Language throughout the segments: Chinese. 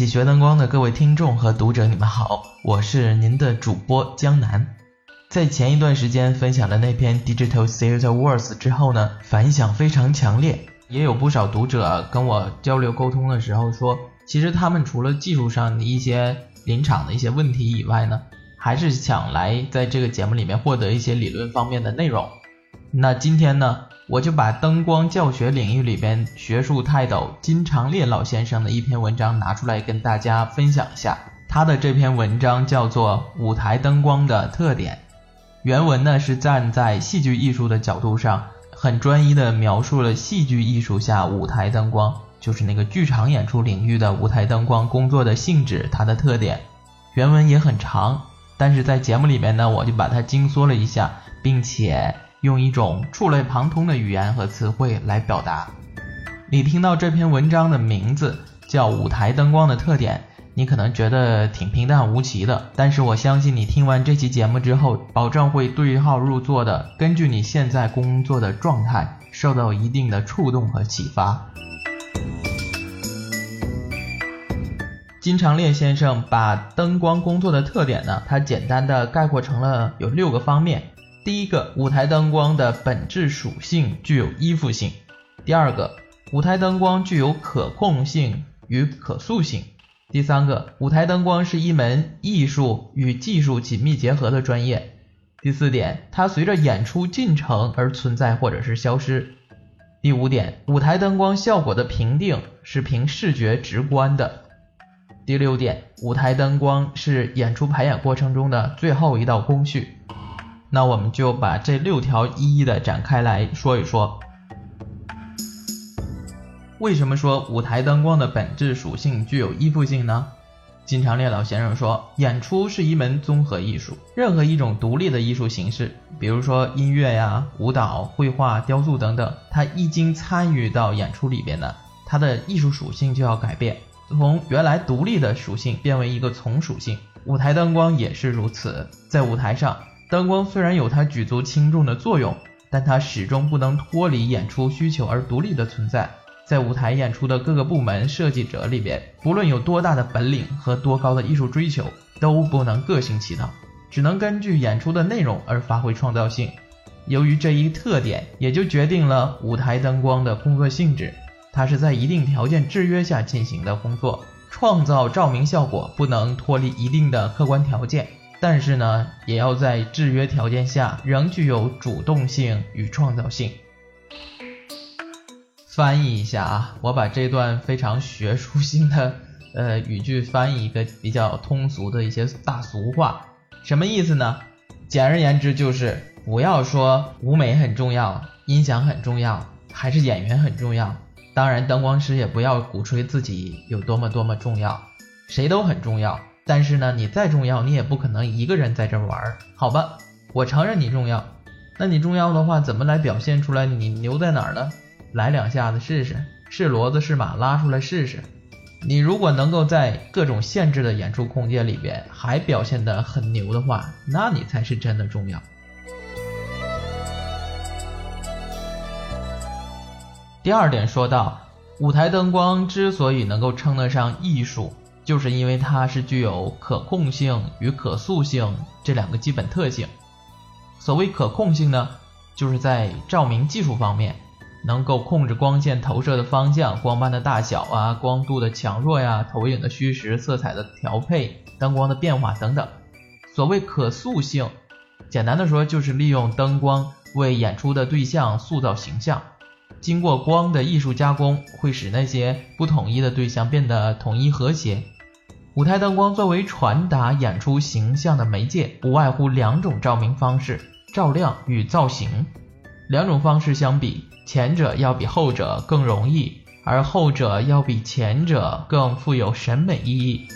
起学灯光的各位听众和读者，你们好，我是您的主播江南。在前一段时间分享了那篇 Digital Theater Words 之后呢，反响非常强烈，也有不少读者跟我交流沟通的时候说，其实他们除了技术上的一些临场的一些问题以外呢，还是想来在这个节目里面获得一些理论方面的内容。那今天呢，我就把灯光教学领域里边学术泰斗金长烈老先生的一篇文章拿出来跟大家分享一下。他的这篇文章叫做《舞台灯光的特点》。原文呢是站在戏剧艺术的角度上，很专一的描述了戏剧艺术下舞台灯光，就是那个剧场演出领域的舞台灯光工作的性质，它的特点。原文也很长，但是在节目里面呢，我就把它精缩了一下，并且用一种触类旁通的语言和词汇来表达。你听到这篇文章的名字叫《舞台灯光的特点》。你可能觉得挺平淡无奇的，但是我相信你听完这期节目之后，保证会对号入座的，根据你现在工作的状态，受到一定的触动和启发。金长烈先生把灯光工作的特点呢，他简单的概括成了有六个方面。第一个，舞台灯光的本质属性具有依附性；第二个，舞台灯光具有可控性与可塑性。第三个，舞台灯光是一门艺术与技术紧密结合的专业。第四点，它随着演出进程而存在或者是消失。第五点，舞台灯光效果的评定是凭视觉直观的。第六点，舞台灯光是演出排演过程中的最后一道工序。那我们就把这六条一一的展开来说一说。为什么说舞台灯光的本质属性具有依附性呢？金长烈老先生说，演出是一门综合艺术，任何一种独立的艺术形式，比如说音乐呀、舞蹈、绘画、雕塑等等，它一经参与到演出里边呢，它的艺术属性就要改变，从原来独立的属性变为一个从属性。舞台灯光也是如此，在舞台上，灯光虽然有它举足轻重的作用，但它始终不能脱离演出需求而独立的存在。在舞台演出的各个部门设计者里边，不论有多大的本领和多高的艺术追求，都不能个性起到，只能根据演出的内容而发挥创造性。由于这一特点，也就决定了舞台灯光的工作性质，它是在一定条件制约下进行的工作。创造照明效果不能脱离一定的客观条件，但是呢，也要在制约条件下仍具有主动性与创造性。翻译一下啊，我把这段非常学术性的呃语句翻译一个比较通俗的一些大俗话，什么意思呢？简而言之就是不要说舞美很重要，音响很重要，还是演员很重要。当然，灯光师也不要鼓吹自己有多么多么重要，谁都很重要。但是呢，你再重要，你也不可能一个人在这玩，好吧？我承认你重要，那你重要的话，怎么来表现出来？你牛在哪儿呢？来两下子试试，是骡子是马，拉出来试试。你如果能够在各种限制的演出空间里边还表现得很牛的话，那你才是真的重要。第二点说到，舞台灯光之所以能够称得上艺术，就是因为它是具有可控性与可塑性这两个基本特性。所谓可控性呢，就是在照明技术方面。能够控制光线投射的方向、光斑的大小啊、光度的强弱呀、投影的虚实、色彩的调配、灯光的变化等等。所谓可塑性，简单的说就是利用灯光为演出的对象塑造形象。经过光的艺术加工，会使那些不统一的对象变得统一和谐。舞台灯光作为传达演出形象的媒介，不外乎两种照明方式：照亮与造型。两种方式相比。前者要比后者更容易，而后者要比前者更富有审美意义。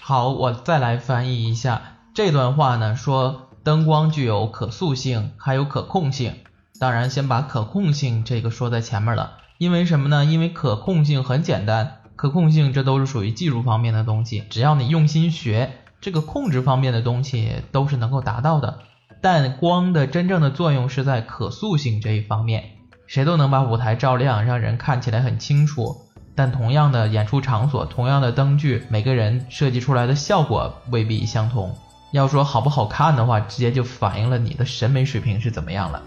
好，我再来翻译一下这段话呢，说灯光具有可塑性，还有可控性。当然，先把可控性这个说在前面了，因为什么呢？因为可控性很简单，可控性这都是属于技术方面的东西，只要你用心学，这个控制方面的东西都是能够达到的。但光的真正的作用是在可塑性这一方面，谁都能把舞台照亮，让人看起来很清楚。但同样的演出场所，同样的灯具，每个人设计出来的效果未必相同。要说好不好看的话，直接就反映了你的审美水平是怎么样了。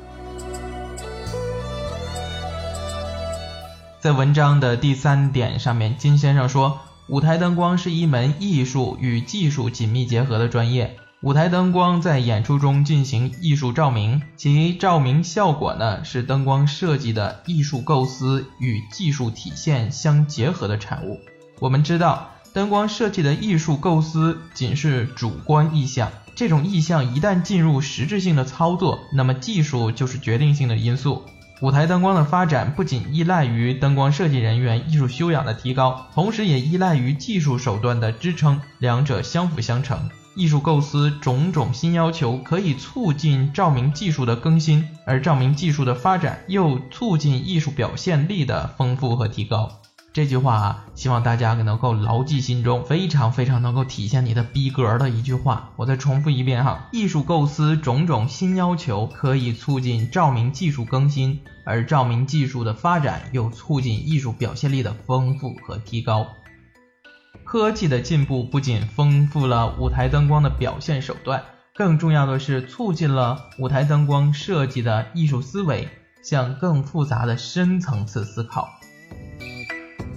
在文章的第三点上面，金先生说，舞台灯光是一门艺术与技术紧密结合的专业。舞台灯光在演出中进行艺术照明，其照明效果呢是灯光设计的艺术构思与技术体现相结合的产物。我们知道，灯光设计的艺术构思仅是主观意向，这种意向一旦进入实质性的操作，那么技术就是决定性的因素。舞台灯光的发展不仅依赖于灯光设计人员艺术修养的提高，同时也依赖于技术手段的支撑，两者相辅相成。艺术构思种种新要求可以促进照明技术的更新，而照明技术的发展又促进艺术表现力的丰富和提高。这句话啊，希望大家能够牢记心中，非常非常能够体现你的逼格的一句话。我再重复一遍哈，艺术构思种种新要求可以促进照明技术更新，而照明技术的发展又促进艺术表现力的丰富和提高。科技的进步不仅丰富了舞台灯光的表现手段，更重要的是促进了舞台灯光设计的艺术思维向更复杂的深层次思考。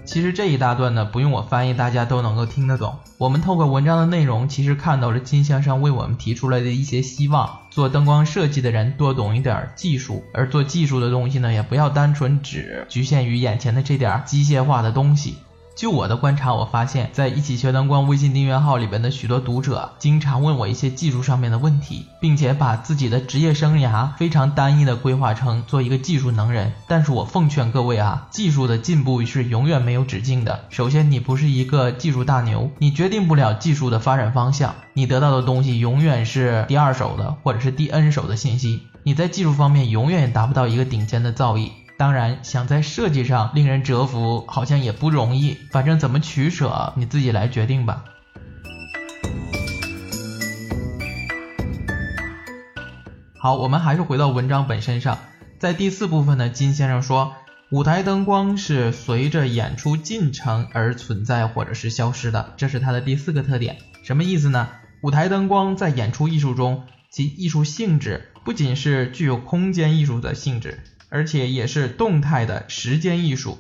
其实这一大段呢，不用我翻译，大家都能够听得懂。我们透过文章的内容，其实看到了金先生为我们提出来的一些希望：做灯光设计的人多懂一点技术，而做技术的东西呢，也不要单纯只局限于眼前的这点机械化的东西。就我的观察，我发现，在一起学灯光微信订阅号里边的许多读者，经常问我一些技术上面的问题，并且把自己的职业生涯非常单一的规划成做一个技术能人。但是我奉劝各位啊，技术的进步是永远没有止境的。首先，你不是一个技术大牛，你决定不了技术的发展方向，你得到的东西永远是第二手的或者是第 N 手的信息，你在技术方面永远也达不到一个顶尖的造诣。当然，想在设计上令人折服，好像也不容易。反正怎么取舍，你自己来决定吧。好，我们还是回到文章本身上。在第四部分呢，金先生说，舞台灯光是随着演出进程而存在或者是消失的，这是它的第四个特点。什么意思呢？舞台灯光在演出艺术中，其艺术性质不仅是具有空间艺术的性质。而且也是动态的时间艺术，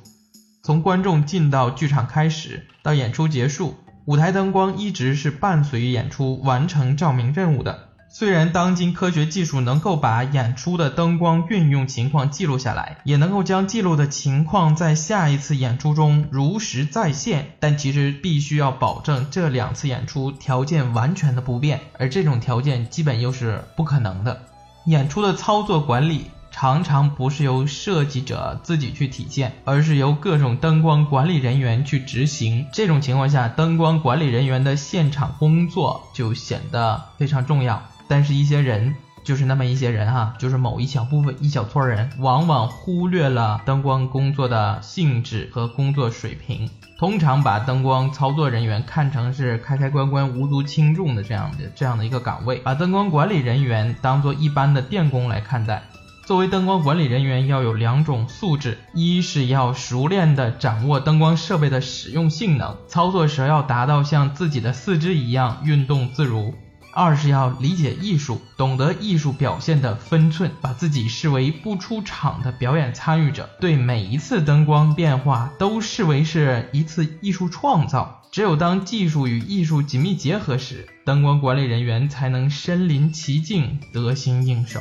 从观众进到剧场开始到演出结束，舞台灯光一直是伴随演出完成照明任务的。虽然当今科学技术能够把演出的灯光运用情况记录下来，也能够将记录的情况在下一次演出中如实再现，但其实必须要保证这两次演出条件完全的不变，而这种条件基本又是不可能的。演出的操作管理。常常不是由设计者自己去体现，而是由各种灯光管理人员去执行。这种情况下，灯光管理人员的现场工作就显得非常重要。但是，一些人就是那么一些人哈，就是某一小部分、一小撮人，往往忽略了灯光工作的性质和工作水平，通常把灯光操作人员看成是开开关关、无足轻重的这样的这样的一个岗位，把灯光管理人员当做一般的电工来看待。作为灯光管理人员，要有两种素质：一是要熟练的掌握灯光设备的使用性能，操作时要达到像自己的四肢一样运动自如；二是要理解艺术，懂得艺术表现的分寸，把自己视为不出场的表演参与者，对每一次灯光变化都视为是一次艺术创造。只有当技术与艺术紧密结合时，灯光管理人员才能身临其境，得心应手。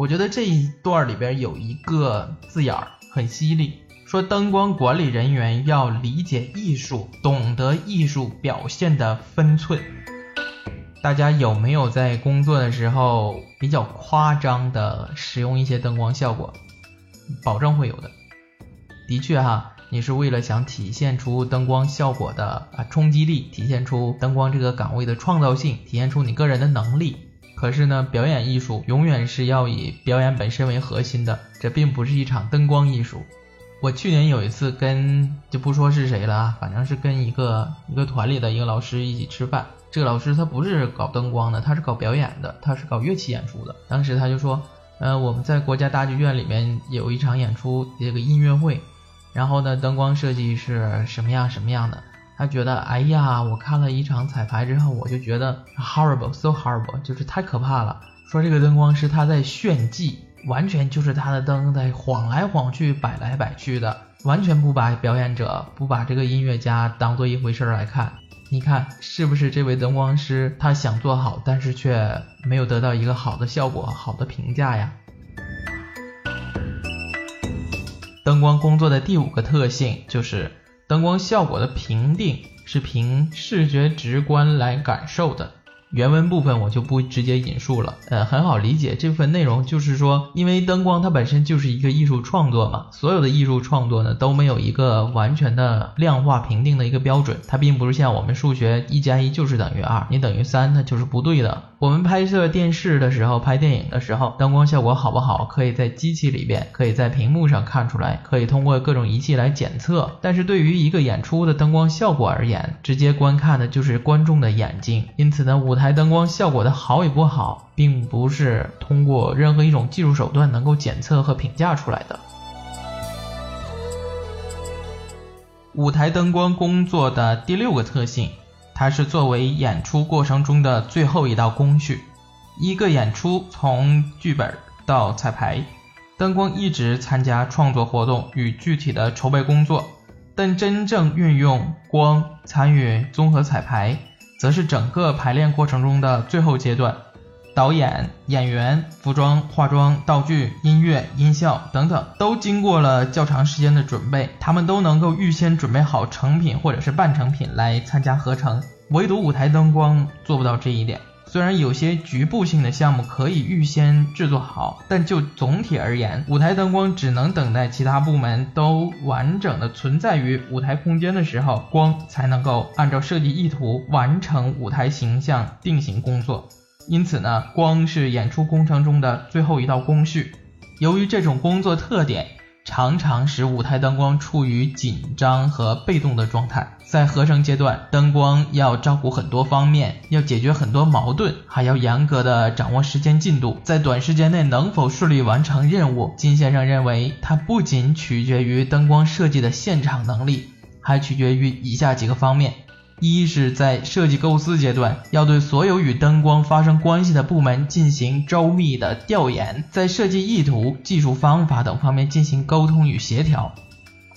我觉得这一段里边有一个字眼儿很犀利，说灯光管理人员要理解艺术，懂得艺术表现的分寸。大家有没有在工作的时候比较夸张的使用一些灯光效果？保证会有的。的确哈，你是为了想体现出灯光效果的啊冲击力，体现出灯光这个岗位的创造性，体现出你个人的能力。可是呢，表演艺术永远是要以表演本身为核心的，这并不是一场灯光艺术。我去年有一次跟就不说是谁了啊，反正是跟一个一个团里的一个老师一起吃饭。这个老师他不是搞灯光的，他是搞表演的，他是搞乐器演出的。当时他就说，呃，我们在国家大剧院里面有一场演出，这个音乐会，然后呢，灯光设计是什么样什么样的。他觉得，哎呀，我看了一场彩排之后，我就觉得 horrible，so horrible，就是太可怕了。说这个灯光师他在炫技，完全就是他的灯在晃来晃去、摆来摆去的，完全不把表演者、不把这个音乐家当做一回事来看。你看是不是这位灯光师他想做好，但是却没有得到一个好的效果、好的评价呀？灯光工作的第五个特性就是。灯光效果的评定是凭视觉直观来感受的。原文部分我就不直接引述了，呃，很好理解。这部分内容就是说，因为灯光它本身就是一个艺术创作嘛，所有的艺术创作呢都没有一个完全的量化评定的一个标准，它并不是像我们数学一加一就是等于二，你等于三它就是不对的。我们拍摄电视的时候，拍电影的时候，灯光效果好不好，可以在机器里边，可以在屏幕上看出来，可以通过各种仪器来检测。但是对于一个演出的灯光效果而言，直接观看的就是观众的眼睛，因此呢，舞台。台灯光效果的好与不好，并不是通过任何一种技术手段能够检测和评价出来的。舞台灯光工作的第六个特性，它是作为演出过程中的最后一道工序。一个演出从剧本到彩排，灯光一直参加创作活动与具体的筹备工作，但真正运用光参与综合彩排。则是整个排练过程中的最后阶段，导演、演员、服装、化妆、道具、音乐、音效等等，都经过了较长时间的准备，他们都能够预先准备好成品或者是半成品来参加合成，唯独舞台灯光做不到这一点。虽然有些局部性的项目可以预先制作好，但就总体而言，舞台灯光只能等待其他部门都完整的存在于舞台空间的时候，光才能够按照设计意图完成舞台形象定型工作。因此呢，光是演出工程中的最后一道工序。由于这种工作特点。常常使舞台灯光处于紧张和被动的状态。在合成阶段，灯光要照顾很多方面，要解决很多矛盾，还要严格的掌握时间进度，在短时间内能否顺利完成任务。金先生认为，它不仅取决于灯光设计的现场能力，还取决于以下几个方面。一是，在设计构思阶段，要对所有与灯光发生关系的部门进行周密的调研，在设计意图、技术方法等方面进行沟通与协调。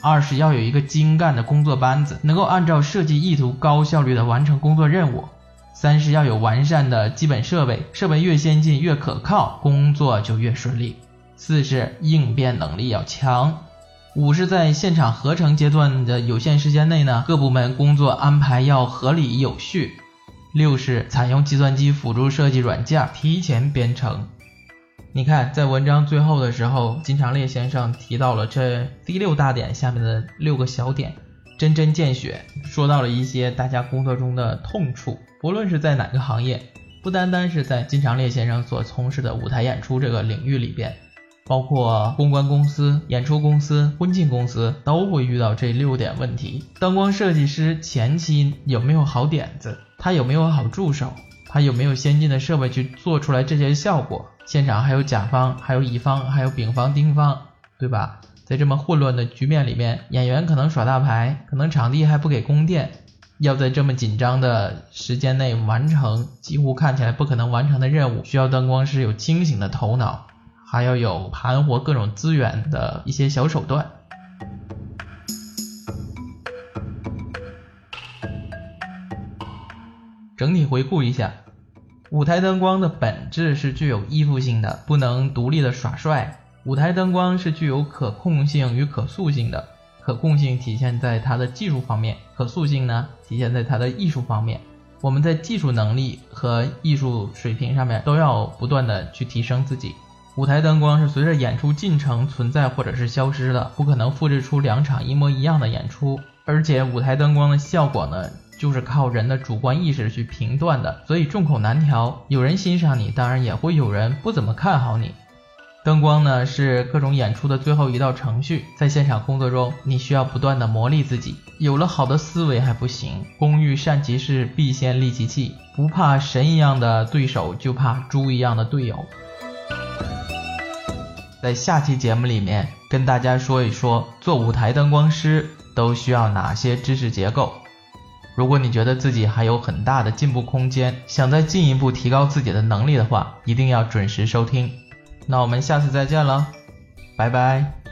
二是，要有一个精干的工作班子，能够按照设计意图高效率地完成工作任务。三是，要有完善的基本设备，设备越先进越可靠，工作就越顺利。四是，应变能力要强。五是在现场合成阶段的有限时间内呢，各部门工作安排要合理有序。六是采用计算机辅助设计软件提前编程。你看，在文章最后的时候，金长烈先生提到了这第六大点下面的六个小点，针针见血，说到了一些大家工作中的痛处，不论是在哪个行业，不单单是在金长烈先生所从事的舞台演出这个领域里边。包括公关公司、演出公司、婚庆公司都会遇到这六点问题。灯光设计师前期有没有好点子？他有没有好助手？他有没有先进的设备去做出来这些效果？现场还有甲方，还有乙方，还有丙方、丁方，对吧？在这么混乱的局面里面，演员可能耍大牌，可能场地还不给供电，要在这么紧张的时间内完成几乎看起来不可能完成的任务，需要灯光师有清醒的头脑。还要有盘活各种资源的一些小手段。整体回顾一下，舞台灯光的本质是具有依附性的，不能独立的耍帅。舞台灯光是具有可控性与可塑性的，可控性体现在它的技术方面，可塑性呢体现在它的艺术方面。我们在技术能力和艺术水平上面都要不断的去提升自己。舞台灯光是随着演出进程存在或者是消失的，不可能复制出两场一模一样的演出。而且舞台灯光的效果呢，就是靠人的主观意识去评断的，所以众口难调。有人欣赏你，当然也会有人不怎么看好你。灯光呢，是各种演出的最后一道程序，在现场工作中，你需要不断的磨砺自己。有了好的思维还不行，工欲善其事，必先利其器。不怕神一样的对手，就怕猪一样的队友。在下期节目里面跟大家说一说做舞台灯光师都需要哪些知识结构。如果你觉得自己还有很大的进步空间，想再进一步提高自己的能力的话，一定要准时收听。那我们下次再见了，拜拜。